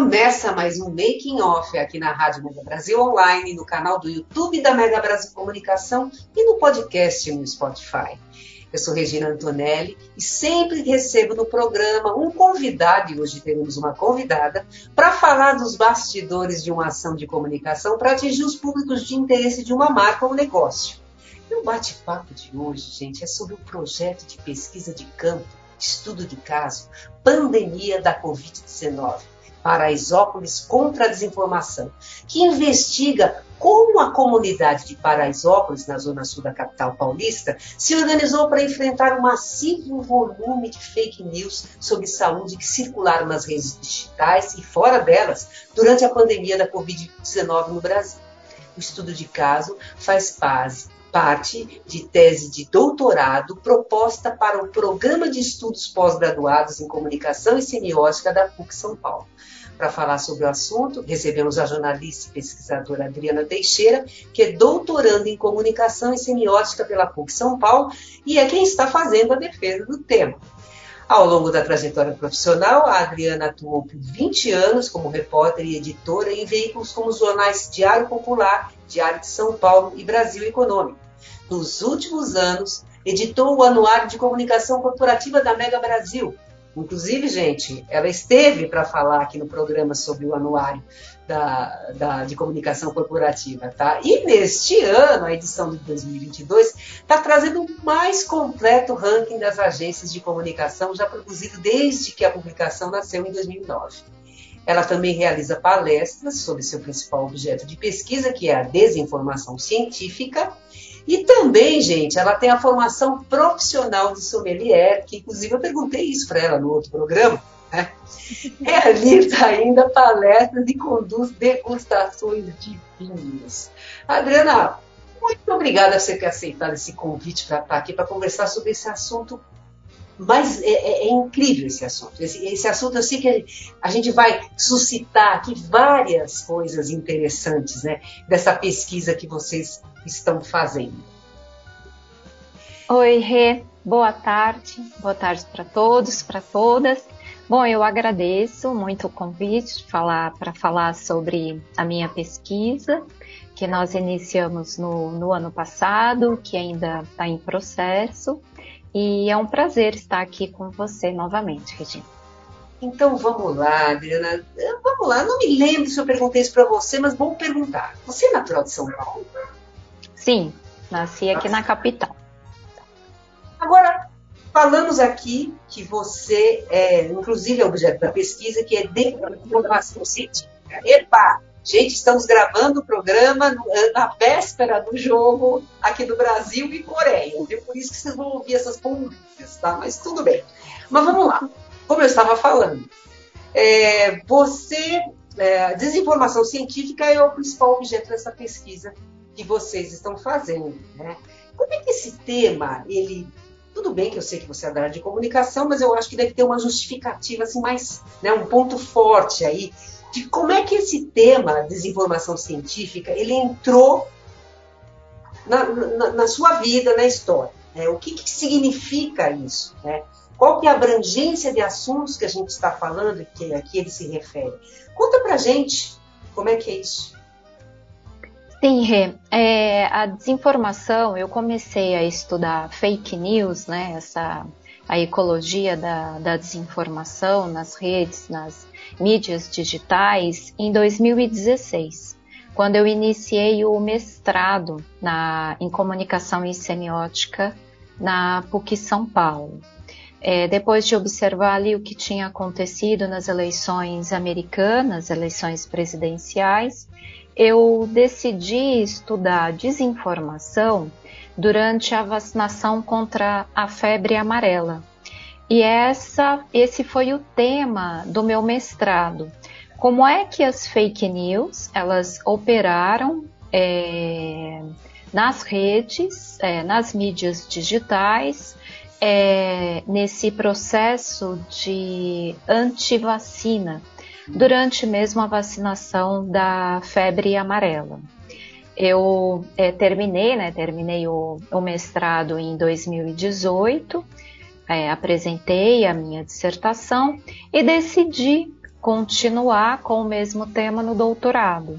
Começa mais um Making Off aqui na Rádio Mega Brasil Online, no canal do YouTube da Mega Brasil Comunicação e no podcast no Spotify. Eu sou Regina Antonelli e sempre recebo no programa um convidado, e hoje teremos uma convidada, para falar dos bastidores de uma ação de comunicação para atingir os públicos de interesse de uma marca ou negócio. E o bate-papo de hoje, gente, é sobre o projeto de pesquisa de campo, estudo de caso, pandemia da Covid-19 Paraisópolis contra a Desinformação, que investiga como a comunidade de Paraisópolis, na zona sul da capital paulista, se organizou para enfrentar um massivo volume de fake news sobre saúde que circularam nas redes digitais e fora delas durante a pandemia da Covid-19 no Brasil. O estudo de caso faz parte de tese de doutorado proposta para o Programa de Estudos Pós-Graduados em Comunicação e Semiótica da PUC São Paulo. Para falar sobre o assunto, recebemos a jornalista e pesquisadora Adriana Teixeira, que é doutoranda em Comunicação e Semiótica pela PUC São Paulo e é quem está fazendo a defesa do tema. Ao longo da trajetória profissional, a Adriana atuou por 20 anos como repórter e editora em veículos como os jornais Diário Popular, Diário de São Paulo e Brasil Econômico. Nos últimos anos, editou o Anuário de Comunicação Corporativa da Mega Brasil. Inclusive, gente, ela esteve para falar aqui no programa sobre o anuário da, da, de comunicação corporativa, tá? E neste ano, a edição de 2022, está trazendo o mais completo ranking das agências de comunicação já produzido desde que a publicação nasceu em 2009. Ela também realiza palestras sobre seu principal objeto de pesquisa, que é a desinformação científica, e também, gente, ela tem a formação profissional de sommelier, que inclusive eu perguntei isso para ela no outro programa. Né? Realiza ainda palestras e conduz degustações de vinhos. Adriana, muito obrigada por você ter aceitado esse convite para estar aqui para conversar sobre esse assunto mas é, é, é, incrível esse assunto. Esse, esse, assunto eu sei que a gente vai suscitar aqui várias coisas interessantes, né? Dessa pesquisa que vocês estão fazendo. Oi, Rê. Boa tarde. Boa tarde para todos, para todas. Bom, eu agradeço muito o convite para falar sobre a minha pesquisa, que nós iniciamos no, no ano passado, que ainda está em processo. E é um prazer estar aqui com você novamente, Regina. Então vamos lá, Adriana. Vamos lá. Não me lembro se eu perguntei isso para você, mas vou perguntar. Você é natural de São Paulo? Sim, nasci aqui na capital. Agora, falamos aqui que você é, inclusive, é objeto da pesquisa, que é de informação científica. Epa! Gente, estamos gravando o programa eh, na véspera do jogo aqui do Brasil e Coreia. Viu? Por isso que vocês vão ouvir essas bombinhas, tá? Mas tudo bem. Mas vamos lá. Como eu estava falando, é, você, é, desinformação científica é o principal objeto dessa pesquisa que vocês estão fazendo, né? Como é que esse tema, ele tudo bem que eu sei que você é da área de comunicação, mas eu acho que deve ter uma justificativa assim mais, né, um ponto forte aí de como é que esse tema, desinformação científica, ele entrou na, na, na sua vida, na história. Né? O que, que significa isso? Né? Qual que é a abrangência de assuntos que a gente está falando que aqui ele se refere? Conta pra gente como é que é isso. Sim, Rê. É, a desinformação, eu comecei a estudar fake news, né? Essa, a ecologia da, da desinformação nas redes, nas mídias digitais em 2016, quando eu iniciei o mestrado na, em comunicação e semiótica na PUC São Paulo. É, depois de observar ali o que tinha acontecido nas eleições americanas, eleições presidenciais, eu decidi estudar desinformação durante a vacinação contra a febre amarela. E essa, esse foi o tema do meu mestrado. Como é que as fake news elas operaram é, nas redes, é, nas mídias digitais, é, nesse processo de antivacina, durante mesmo a vacinação da febre amarela. Eu é, terminei, né, terminei o, o, mestrado em 2018, é, apresentei a minha dissertação e decidi continuar com o mesmo tema no doutorado.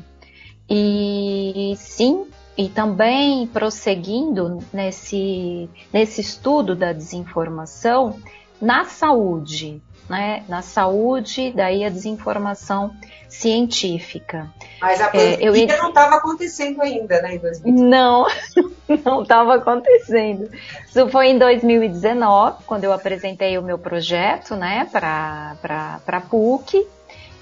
E sim, e também prosseguindo nesse, nesse estudo da desinformação na saúde, né? Na saúde, daí a desinformação científica. Mas a pandemia é, eu... não estava acontecendo ainda, né? Em 2019. Não, não estava acontecendo. Isso foi em 2019, quando eu apresentei o meu projeto, né, para a PUC.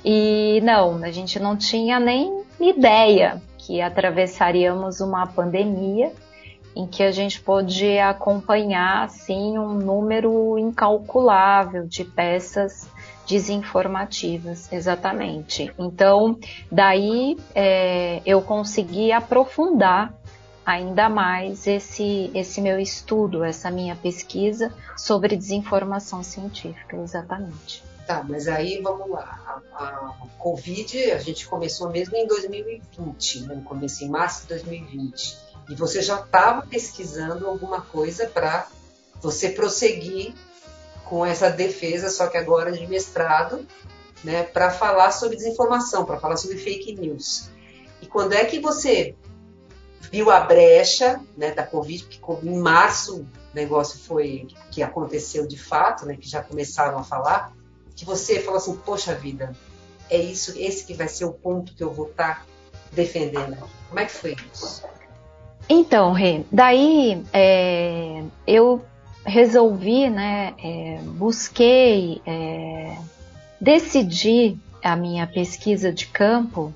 E não, a gente não tinha nem ideia que atravessaríamos uma pandemia em que a gente pôde acompanhar assim um número incalculável de peças desinformativas, exatamente. Então, daí é, eu consegui aprofundar ainda mais esse, esse meu estudo, essa minha pesquisa sobre desinformação científica, exatamente. Tá, mas aí vamos lá. A, a, Covid a gente começou mesmo em 2020, né? Comecei em março de 2020. E você já estava pesquisando alguma coisa para você prosseguir com essa defesa, só que agora de mestrado, né, para falar sobre desinformação, para falar sobre fake news. E quando é que você viu a brecha né, da Covid, porque em março o negócio foi que aconteceu de fato, né, que já começaram a falar, que você falou assim, poxa vida, é isso, esse que vai ser o ponto que eu vou estar tá defendendo. Como é que foi isso? Então, Rê, daí é, eu resolvi, né, é, busquei é, decidir a minha pesquisa de campo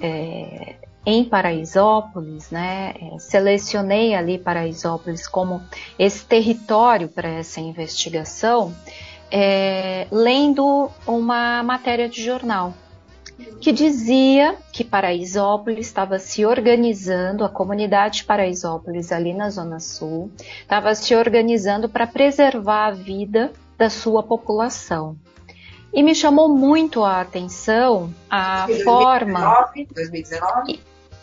é, em Paraisópolis, né, é, selecionei ali Paraisópolis como esse território para essa investigação é, lendo uma matéria de jornal que dizia que Paraisópolis estava se organizando, a comunidade Paraisópolis ali na Zona Sul, estava se organizando para preservar a vida da sua população. E me chamou muito a atenção a 2019, forma. 2019?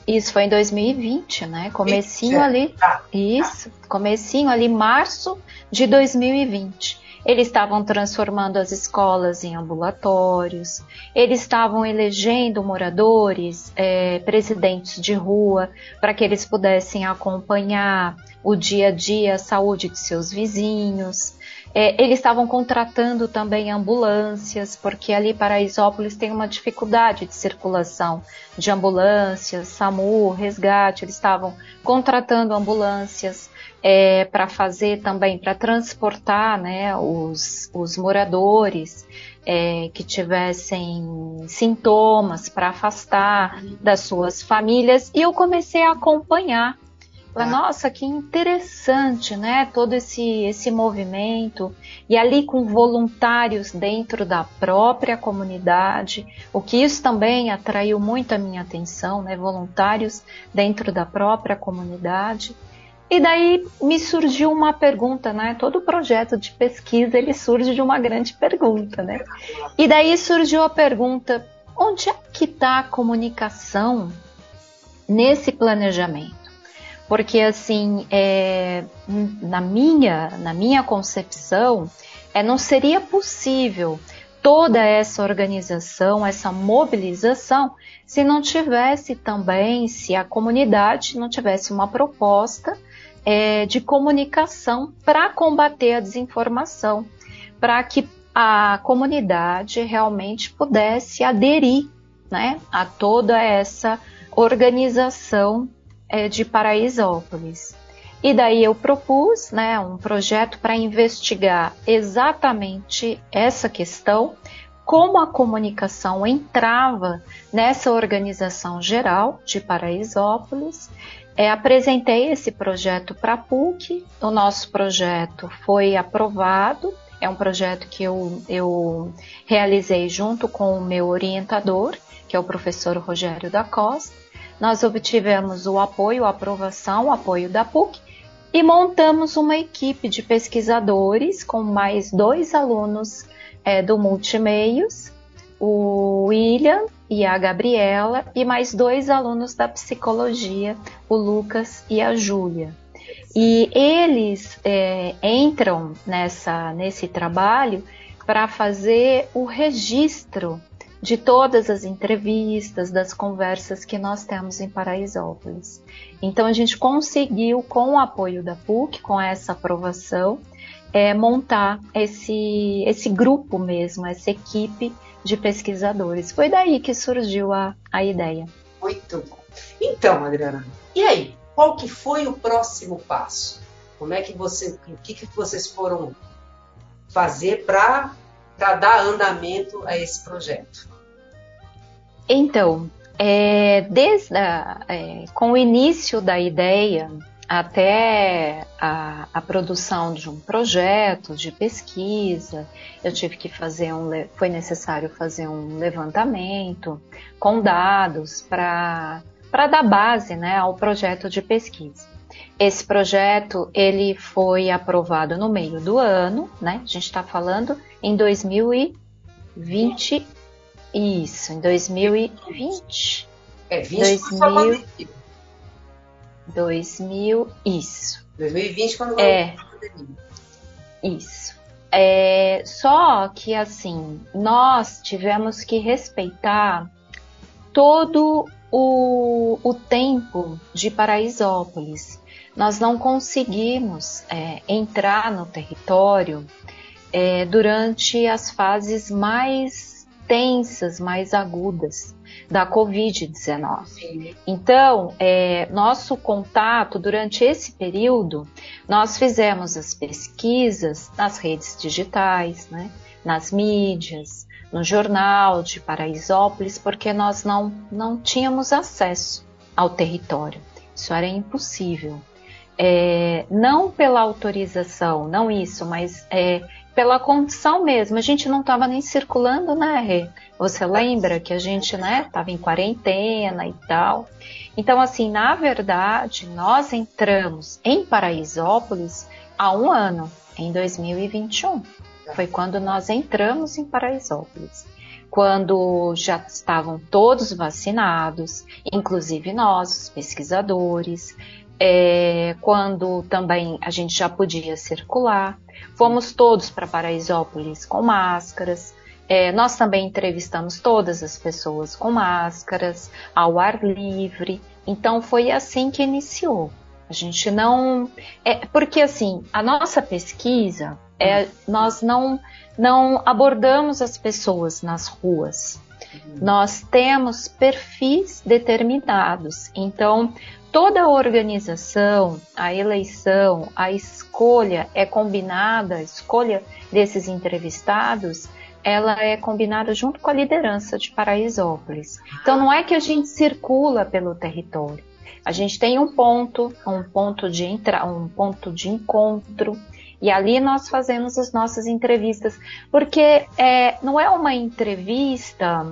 Isso foi em 2020, né? Comecinho ali. Tá, tá. Isso, comecinho ali, março de 2020. Eles estavam transformando as escolas em ambulatórios, eles estavam elegendo moradores, é, presidentes de rua, para que eles pudessem acompanhar o dia a dia, a saúde de seus vizinhos. É, eles estavam contratando também ambulâncias, porque ali Paraisópolis tem uma dificuldade de circulação de ambulâncias, SAMU, resgate. Eles estavam contratando ambulâncias é, para fazer também, para transportar né, os, os moradores é, que tivessem sintomas para afastar das suas famílias. E eu comecei a acompanhar. Falei, nossa, que interessante, né? Todo esse, esse movimento. E ali com voluntários dentro da própria comunidade, o que isso também atraiu muito a minha atenção, né? Voluntários dentro da própria comunidade. E daí me surgiu uma pergunta, né? Todo projeto de pesquisa ele surge de uma grande pergunta, né? E daí surgiu a pergunta: onde é que está a comunicação nesse planejamento? Porque assim, é, na minha na minha concepção, é, não seria possível toda essa organização, essa mobilização, se não tivesse também, se a comunidade não tivesse uma proposta é, de comunicação para combater a desinformação, para que a comunidade realmente pudesse aderir né, a toda essa organização é, de Paraisópolis. E daí eu propus né, um projeto para investigar exatamente essa questão, como a comunicação entrava nessa organização geral de Paraisópolis. É, apresentei esse projeto para a PUC, o nosso projeto foi aprovado, é um projeto que eu, eu realizei junto com o meu orientador, que é o professor Rogério da Costa. Nós obtivemos o apoio, a aprovação, o apoio da PUC e montamos uma equipe de pesquisadores com mais dois alunos é, do Multimeios, o William e a Gabriela, e mais dois alunos da psicologia, o Lucas e a Júlia. E eles é, entram nessa, nesse trabalho para fazer o registro de todas as entrevistas, das conversas que nós temos em Paraisópolis. Então a gente conseguiu, com o apoio da PUC, com essa aprovação, é, montar esse, esse grupo mesmo, essa equipe de pesquisadores. Foi daí que surgiu a, a ideia. Muito bom. Então, Adriana, e aí? Qual que foi o próximo passo? Como é que você, o que, que vocês foram fazer para dar andamento a esse projeto? Então, é, desde a, é, com o início da ideia, até a, a, produção de um projeto de pesquisa, eu tive que fazer um, foi necessário fazer um levantamento com dados para dar base né, ao projeto de pesquisa. Esse projeto ele foi aprovado no meio do ano, né? A gente está falando em 2020, isso, em 2020. É 20 2000, 2000, isso. 2020 quando é, Isso. É, só que assim, nós tivemos que respeitar todo o, o tempo de Paraisópolis. Nós não conseguimos é, entrar no território é, durante as fases mais tensas, mais agudas da Covid-19. Então, é, nosso contato durante esse período, nós fizemos as pesquisas nas redes digitais, né, nas mídias, no jornal de Paraisópolis, porque nós não, não tínhamos acesso ao território. Isso era impossível. É, não pela autorização, não isso, mas é, pela condição mesmo. A gente não estava nem circulando, né, Rê? Você lembra que a gente, né, estava em quarentena e tal. Então, assim, na verdade, nós entramos em Paraisópolis há um ano, em 2021. Foi quando nós entramos em Paraisópolis. Quando já estavam todos vacinados, inclusive nós, os pesquisadores, é, quando também a gente já podia circular. Fomos todos para Paraisópolis com máscaras. É, nós também entrevistamos todas as pessoas com máscaras, ao ar livre. Então foi assim que iniciou. A gente não. É, porque assim, a nossa pesquisa, é, nós não, não abordamos as pessoas nas ruas. Nós temos perfis determinados. Então, toda a organização, a eleição, a escolha é combinada, a escolha desses entrevistados, ela é combinada junto com a liderança de Paraisópolis. Então não é que a gente circula pelo território. A gente tem um ponto, um ponto de entra, um ponto de encontro, e ali nós fazemos as nossas entrevistas, porque é, não é uma entrevista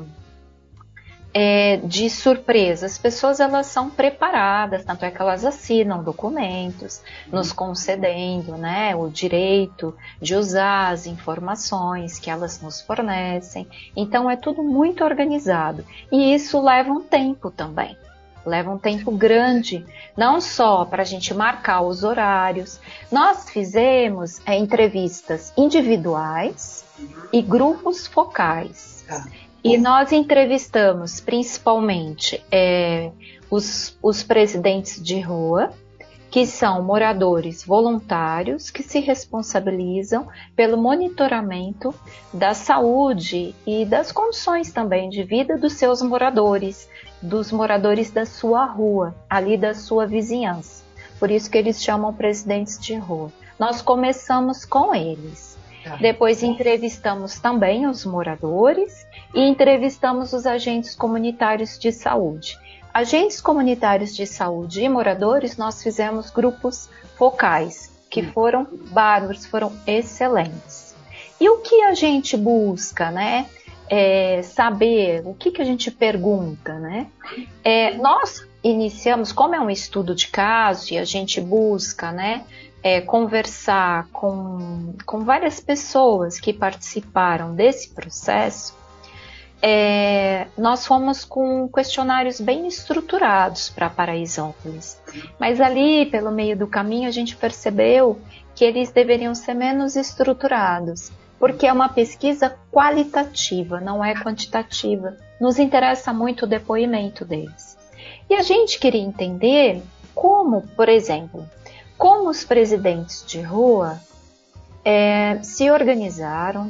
é, de surpresa. As pessoas elas são preparadas, tanto é que elas assinam documentos nos concedendo né, o direito de usar as informações que elas nos fornecem. Então é tudo muito organizado e isso leva um tempo também. Leva um tempo grande, não só para a gente marcar os horários. Nós fizemos é, entrevistas individuais e grupos focais. Ah. E nós entrevistamos principalmente é, os, os presidentes de rua, que são moradores voluntários que se responsabilizam pelo monitoramento da saúde e das condições também de vida dos seus moradores, dos moradores da sua rua, ali da sua vizinhança. Por isso que eles chamam presidentes de rua. Nós começamos com eles. Tá. Depois entrevistamos também os moradores e entrevistamos os agentes comunitários de saúde. Agentes comunitários de saúde e moradores, nós fizemos grupos focais, que hum. foram bárbaros, foram excelentes. E o que a gente busca, né? É saber, o que, que a gente pergunta, né? É, nós iniciamos, como é um estudo de caso e a gente busca, né? É, conversar com, com várias pessoas que participaram desse processo, é, nós fomos com questionários bem estruturados para Paraisópolis. Mas ali, pelo meio do caminho, a gente percebeu que eles deveriam ser menos estruturados, porque é uma pesquisa qualitativa, não é quantitativa. Nos interessa muito o depoimento deles. E a gente queria entender como, por exemplo, como os presidentes de rua é, se organizaram,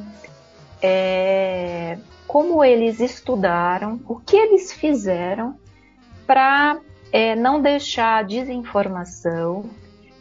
é, como eles estudaram, o que eles fizeram para é, não deixar a desinformação,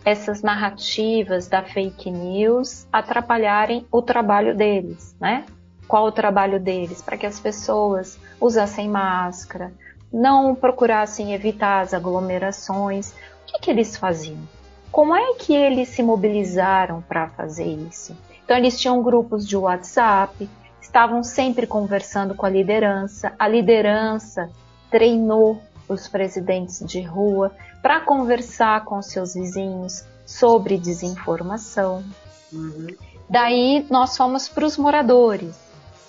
essas narrativas da fake news atrapalharem o trabalho deles, né? Qual o trabalho deles? Para que as pessoas usassem máscara, não procurassem evitar as aglomerações. O que, que eles faziam? Como é que eles se mobilizaram para fazer isso? Então, eles tinham grupos de WhatsApp, estavam sempre conversando com a liderança, a liderança treinou os presidentes de rua para conversar com seus vizinhos sobre desinformação. Uhum. Daí nós fomos para os moradores,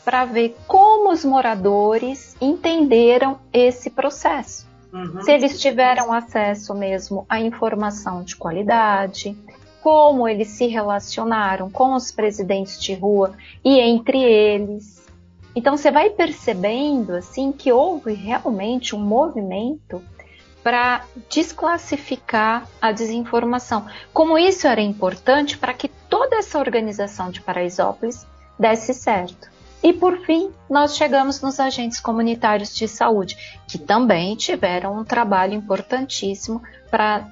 para ver como os moradores entenderam esse processo. Uhum. Se eles tiveram acesso mesmo à informação de qualidade, como eles se relacionaram com os presidentes de rua e entre eles. Então você vai percebendo assim que houve realmente um movimento para desclassificar a desinformação. Como isso era importante para que toda essa organização de Paraisópolis desse certo. E por fim, nós chegamos nos agentes comunitários de saúde, que também tiveram um trabalho importantíssimo para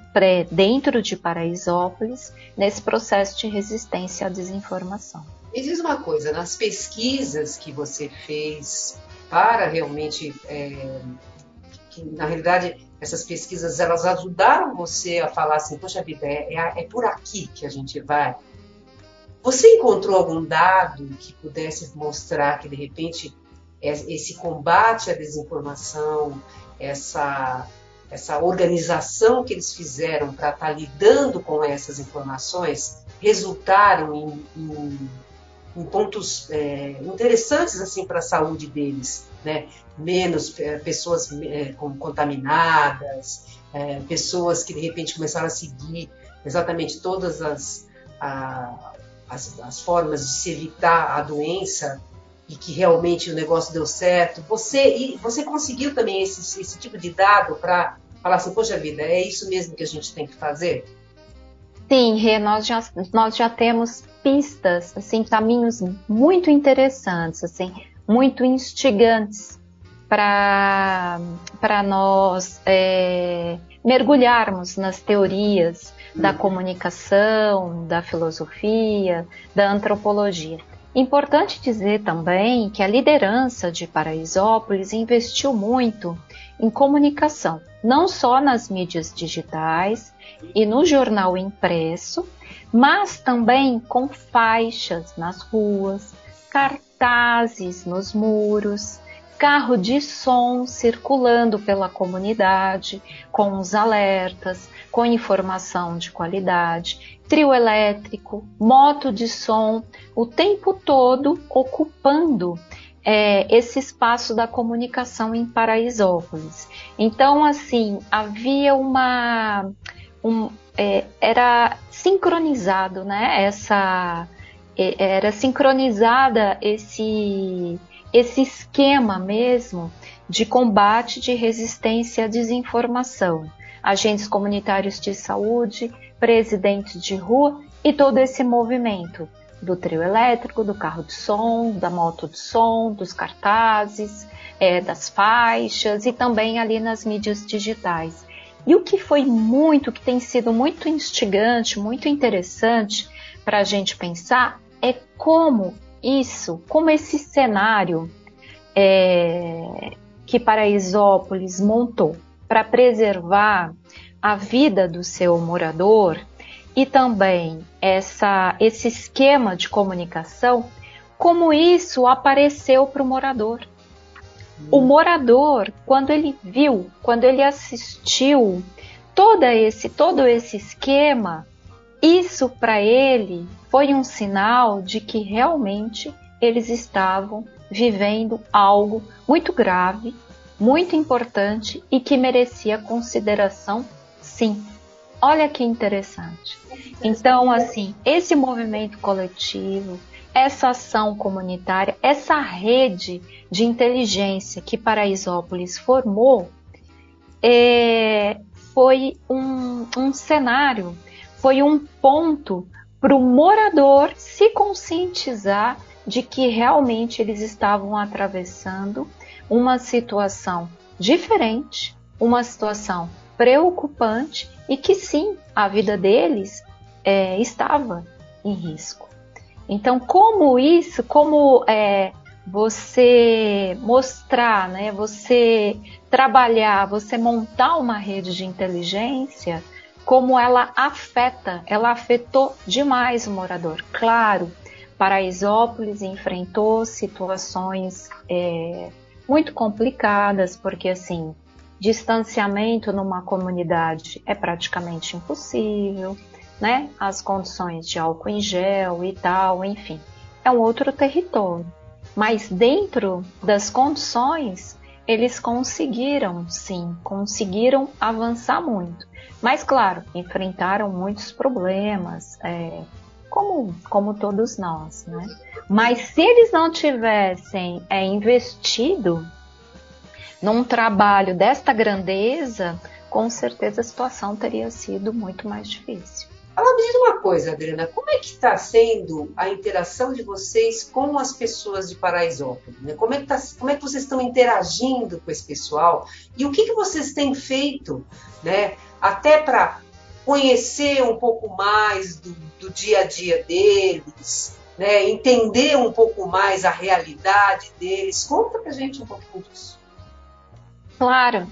dentro de Paraisópolis nesse processo de resistência à desinformação. Me diz uma coisa, nas pesquisas que você fez para realmente, é, que na realidade essas pesquisas elas ajudaram você a falar assim, poxa vida, é, é, é por aqui que a gente vai, você encontrou algum dado que pudesse mostrar que, de repente, esse combate à desinformação, essa, essa organização que eles fizeram para estar tá lidando com essas informações, resultaram em, em, em pontos é, interessantes assim para a saúde deles, né? Menos é, pessoas é, contaminadas, é, pessoas que de repente começaram a seguir exatamente todas as a, as, as formas de se evitar a doença e que realmente o negócio deu certo. Você, e você conseguiu também esse, esse tipo de dado para falar assim, poxa vida, é isso mesmo que a gente tem que fazer? Sim, Rê, nós já, nós já temos pistas, assim, caminhos muito interessantes, assim, muito instigantes para nós é, mergulharmos nas teorias da comunicação, da filosofia, da antropologia. Importante dizer também que a liderança de Paraisópolis investiu muito em comunicação, não só nas mídias digitais e no jornal impresso, mas também com faixas nas ruas, cartazes nos muros, carro de som circulando pela comunidade com os alertas, com informação de qualidade, trio elétrico, moto de som, o tempo todo ocupando é, esse espaço da comunicação em Paraisópolis. Então, assim, havia uma. Um, é, era sincronizado, né? Essa. É, era sincronizada esse, esse esquema mesmo de combate de resistência à desinformação agentes comunitários de saúde, presidentes de rua e todo esse movimento do trio elétrico, do carro de som, da moto de som, dos cartazes, é, das faixas e também ali nas mídias digitais. E o que foi muito, que tem sido muito instigante, muito interessante para a gente pensar, é como isso, como esse cenário é, que Paraisópolis montou para preservar a vida do seu morador e também essa, esse esquema de comunicação, como isso apareceu para o morador. O hum. morador, quando ele viu, quando ele assistiu todo esse, todo esse esquema, isso para ele foi um sinal de que realmente eles estavam vivendo algo muito grave, muito importante e que merecia consideração, sim. Olha que interessante. Então, assim, esse movimento coletivo, essa ação comunitária, essa rede de inteligência que Paraisópolis formou, é, foi um, um cenário, foi um ponto para o morador se conscientizar de que realmente eles estavam atravessando uma situação diferente, uma situação preocupante e que sim, a vida deles é, estava em risco. Então, como isso, como é, você mostrar, né, você trabalhar, você montar uma rede de inteligência, como ela afeta, ela afetou demais o morador. Claro, Paraisópolis enfrentou situações é, muito complicadas, porque assim, distanciamento numa comunidade é praticamente impossível, né? As condições de álcool em gel e tal, enfim, é um outro território. Mas dentro das condições, eles conseguiram, sim, conseguiram avançar muito. Mas, claro, enfrentaram muitos problemas, é, como, como todos nós, né? Mas se eles não tivessem é, investido num trabalho desta grandeza, com certeza a situação teria sido muito mais difícil. Fala me diz uma coisa, Adriana, como é que está sendo a interação de vocês com as pessoas de Paraisópolis? Né? Como, é que tá, como é que vocês estão interagindo com esse pessoal? E o que, que vocês têm feito, né? Até para conhecer um pouco mais do, do, dia a dia deles, né? entender um pouco mais a realidade deles. Conta pra gente um pouquinho disso. Claro.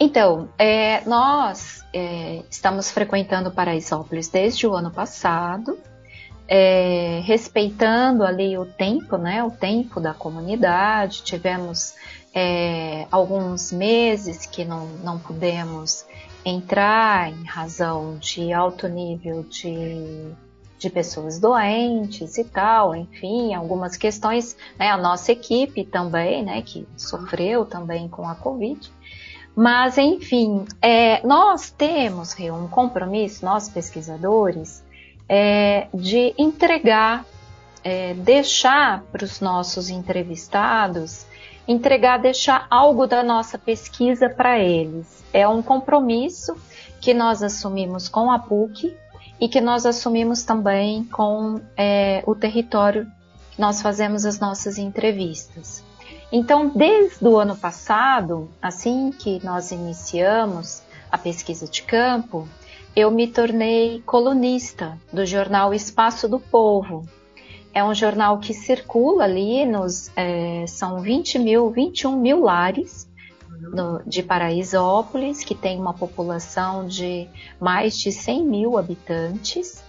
Então, é, nós é, estamos frequentando Paraisópolis desde o ano passado, é, respeitando ali o tempo, né, o tempo da comunidade. Tivemos é, alguns meses que não, não pudemos entrar em razão de alto nível de, de pessoas doentes e tal, enfim, algumas questões, né, a nossa equipe também, né, que sofreu também com a Covid. Mas, enfim, é, nós temos um compromisso, nós pesquisadores, é, de entregar, é, deixar para os nossos entrevistados, entregar, deixar algo da nossa pesquisa para eles. É um compromisso que nós assumimos com a PUC e que nós assumimos também com é, o território que nós fazemos as nossas entrevistas. Então, desde o ano passado, assim que nós iniciamos a pesquisa de campo, eu me tornei colunista do jornal Espaço do Povo. É um jornal que circula ali nos é, são 20 mil, 21 mil lares no, de Paraisópolis, que tem uma população de mais de 100 mil habitantes.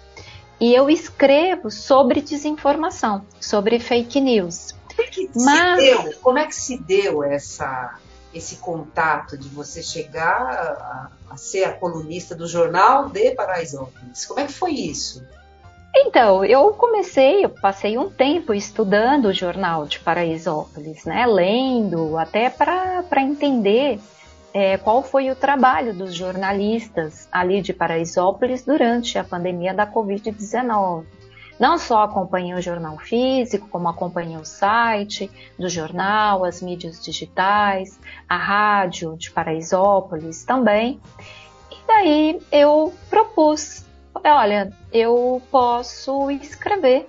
E eu escrevo sobre desinformação, sobre fake news. Como é que Mas... se deu, como é que se deu essa, esse contato de você chegar a, a ser a colunista do jornal de Paraisópolis? Como é que foi isso? Então, eu comecei, eu passei um tempo estudando o jornal de Paraisópolis, né, lendo, até para entender é, qual foi o trabalho dos jornalistas ali de Paraisópolis durante a pandemia da Covid-19. Não só acompanhei o jornal físico, como acompanhei o site do jornal, as mídias digitais, a rádio de Paraisópolis também. E daí eu propus, olha, eu posso escrever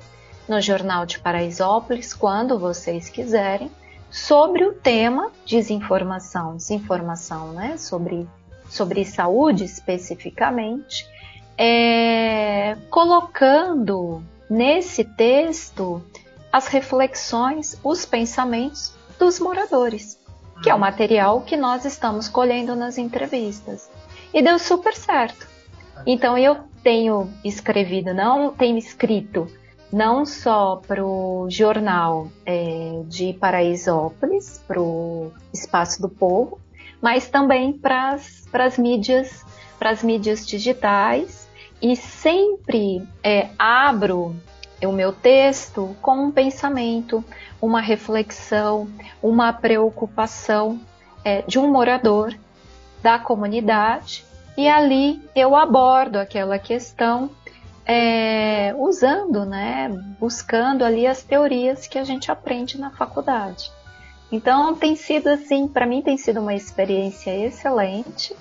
no Jornal de Paraisópolis quando vocês quiserem sobre o tema desinformação, desinformação, né, sobre sobre saúde especificamente, é, colocando nesse texto as reflexões, os pensamentos dos moradores, que é o material que nós estamos colhendo nas entrevistas. E deu super certo. Então eu tenho escrevido, não tenho escrito não só para o jornal é, de Paraisópolis, para o Espaço do Povo, mas também para as mídias, as mídias digitais. E sempre é, abro o meu texto com um pensamento, uma reflexão, uma preocupação é, de um morador da comunidade e ali eu abordo aquela questão é, usando, né, buscando ali as teorias que a gente aprende na faculdade. Então tem sido assim, para mim tem sido uma experiência excelente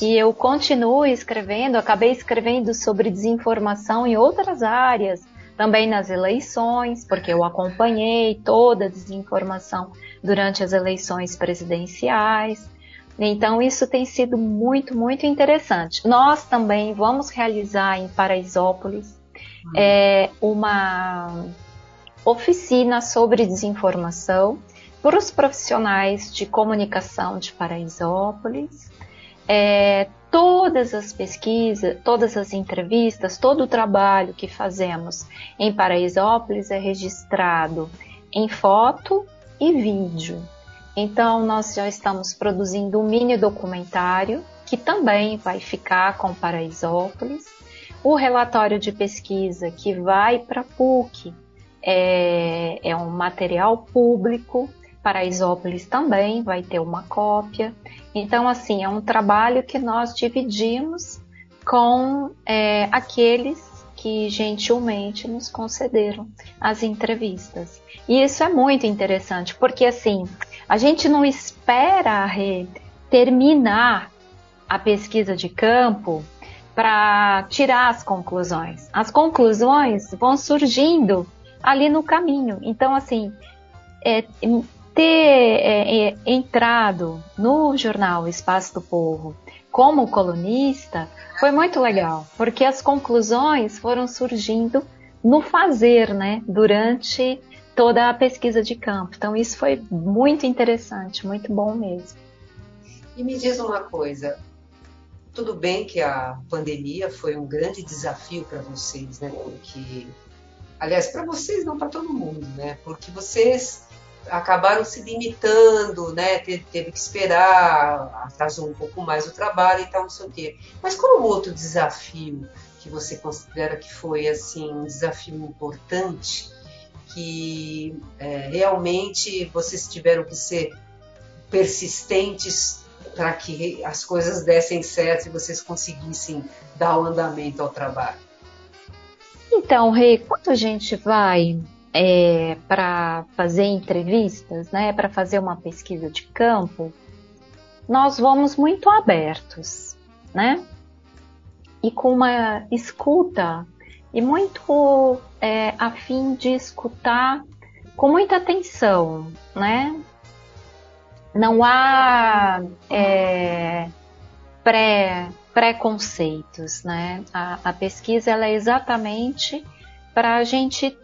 e eu continuo escrevendo, acabei escrevendo sobre desinformação em outras áreas, também nas eleições, porque eu acompanhei toda a desinformação durante as eleições presidenciais. Então, isso tem sido muito, muito interessante. Nós também vamos realizar em Paraisópolis uhum. é, uma oficina sobre desinformação para os profissionais de comunicação de Paraisópolis. É, todas as pesquisas, todas as entrevistas, todo o trabalho que fazemos em Paraisópolis é registrado em foto e vídeo. Então, nós já estamos produzindo um mini documentário que também vai ficar com Paraisópolis. O relatório de pesquisa que vai para a PUC é, é um material público. Paraisópolis também vai ter uma cópia. Então, assim, é um trabalho que nós dividimos com é, aqueles que gentilmente nos concederam as entrevistas. E isso é muito interessante, porque assim, a gente não espera terminar a pesquisa de campo para tirar as conclusões. As conclusões vão surgindo ali no caminho. Então, assim, é, ter é, é, entrado no jornal Espaço do Povo como colunista foi muito legal, porque as conclusões foram surgindo no fazer, né, durante toda a pesquisa de campo. Então isso foi muito interessante, muito bom mesmo. E me diz uma coisa, tudo bem que a pandemia foi um grande desafio para vocês, né? Porque, aliás, para vocês não para todo mundo, né? Porque vocês acabaram se limitando, né? Teve, teve, que esperar, atrasou um pouco mais o trabalho e tal, não sei o quê. Mas qual o outro desafio que você considera que foi assim um desafio importante que é, realmente vocês tiveram que ser persistentes para que as coisas dessem certo e vocês conseguissem dar o andamento ao trabalho? Então, Rei, quando a gente vai é, para fazer entrevistas, né, para fazer uma pesquisa de campo, nós vamos muito abertos, né? E com uma escuta e muito é, a fim de escutar com muita atenção, né? Não há é, pré, preconceitos, né? A, a pesquisa é exatamente para a gente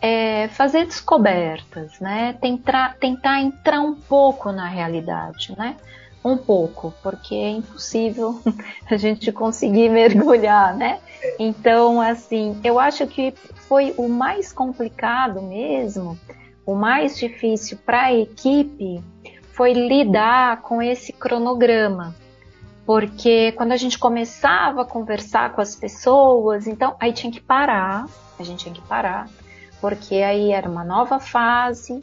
é, fazer descobertas, né? Tentar, tentar entrar um pouco na realidade, né? Um pouco, porque é impossível a gente conseguir mergulhar, né? Então, assim, eu acho que foi o mais complicado mesmo, o mais difícil para a equipe foi lidar com esse cronograma. Porque quando a gente começava a conversar com as pessoas, então aí tinha que parar, a gente tinha que parar, porque aí era uma nova fase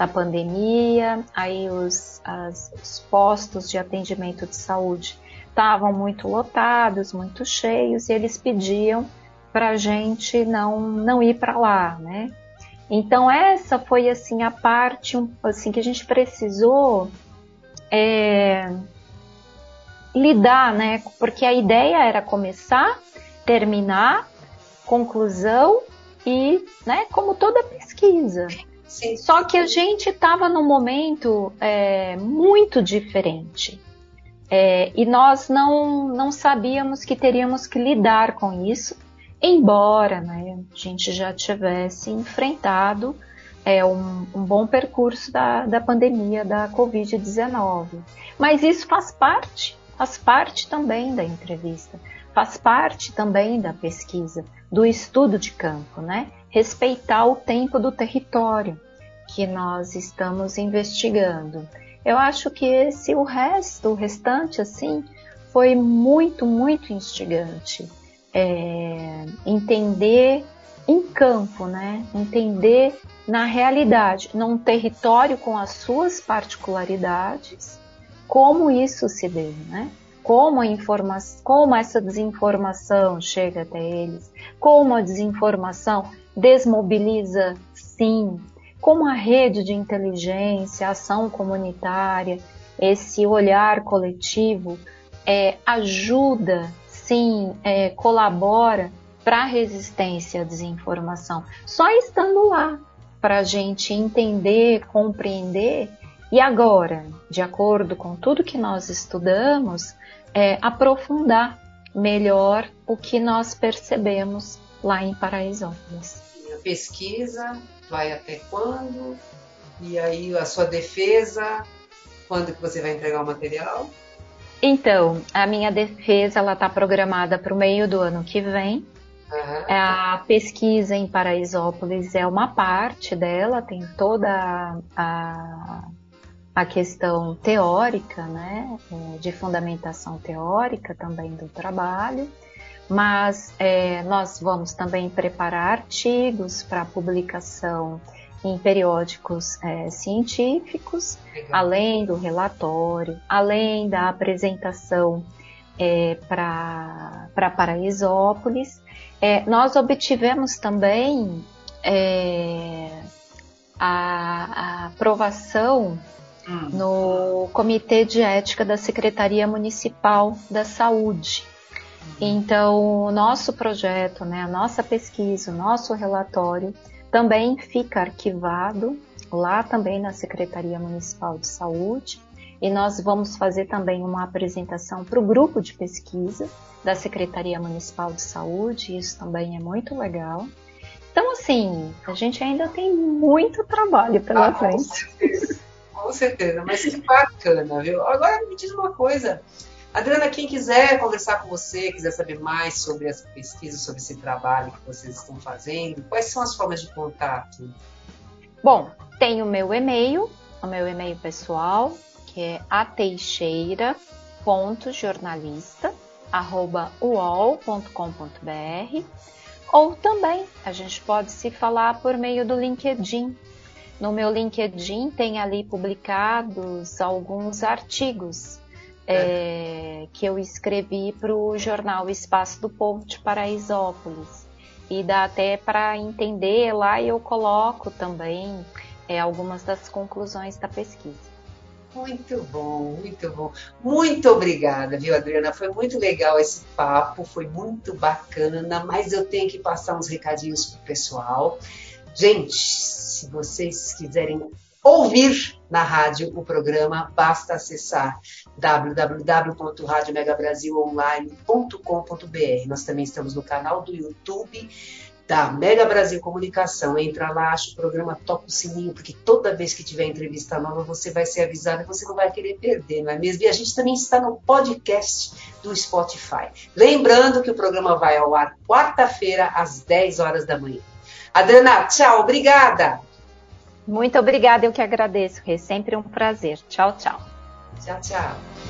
da pandemia, aí os, as, os postos de atendimento de saúde estavam muito lotados, muito cheios, e eles pediam para a gente não, não ir para lá, né? Então essa foi assim a parte assim que a gente precisou é, lidar, né? Porque a ideia era começar, terminar, conclusão e, né? Como toda pesquisa. Sim. Só que a gente estava num momento é, muito diferente. É, e nós não, não sabíamos que teríamos que lidar com isso embora né, a gente já tivesse enfrentado é, um, um bom percurso da, da pandemia da Covid-19. Mas isso faz parte, faz parte também da entrevista, faz parte também da pesquisa, do estudo de campo, né? Respeitar o tempo do território que nós estamos investigando. Eu acho que esse, o resto, o restante, assim, foi muito, muito instigante. É, entender em campo, né? Entender na realidade, num território com as suas particularidades, como isso se deu, né? Como, a informação, como essa desinformação chega até eles, como a desinformação desmobiliza, sim, como a rede de inteligência, a ação comunitária, esse olhar coletivo é, ajuda, sim, é, colabora para a resistência à desinformação. Só estando lá para a gente entender, compreender e agora, de acordo com tudo que nós estudamos, é, aprofundar melhor o que nós percebemos lá em Paraisópolis. Pesquisa vai até quando? E aí a sua defesa, quando que você vai entregar o material? Então, a minha defesa ela está programada para o meio do ano que vem. Uhum. A pesquisa em Paraisópolis é uma parte dela, tem toda a, a questão teórica, né, é, de fundamentação teórica também do trabalho, mas é, nós vamos também preparar artigos para publicação em periódicos é, científicos, Legal. além do relatório, além da apresentação é, para Paraisópolis. É, nós obtivemos também é, a, a, aprovação hum. no Comitê de Ética da Secretaria Municipal da Saúde. Então, o nosso projeto, né, a nossa pesquisa, o nosso relatório também fica arquivado lá também na Secretaria Municipal de Saúde e nós vamos fazer também uma apresentação para o grupo de pesquisa da Secretaria Municipal de Saúde, isso também é muito legal. Então, assim, a gente ainda tem muito trabalho pela ah, frente. Com certeza, com certeza, mas que bacana, viu? Agora me diz uma coisa. Adriana, quem quiser conversar com você, quiser saber mais sobre essa pesquisa, sobre esse trabalho que vocês estão fazendo, quais são as formas de contato? Bom, tem o meu e-mail, o meu e-mail pessoal, que é ateixeira.jornalista@uol.com.br ou também a gente pode se falar por meio do LinkedIn. No meu LinkedIn tem ali publicados alguns artigos é. É, que eu escrevi para o jornal Espaço do Povo de Paraisópolis. E dá até para entender lá e eu coloco também é, algumas das conclusões da pesquisa. Muito bom, muito bom. Muito obrigada, viu, Adriana? Foi muito legal esse papo, foi muito bacana, mas eu tenho que passar uns recadinhos pro pessoal. Gente, se vocês quiserem ouvir na rádio o programa, basta acessar www.radiomegabrasilonline.com.br. Nós também estamos no canal do YouTube da Mega Brasil Comunicação. Entra lá, acha o programa, toca o sininho, porque toda vez que tiver entrevista nova, você vai ser avisado e você não vai querer perder, não é mesmo? E a gente também está no podcast do Spotify. Lembrando que o programa vai ao ar quarta-feira, às 10 horas da manhã. Adriana, tchau, obrigada! Muito obrigada, eu que agradeço, é sempre um prazer. Tchau, tchau. Tchau, tchau.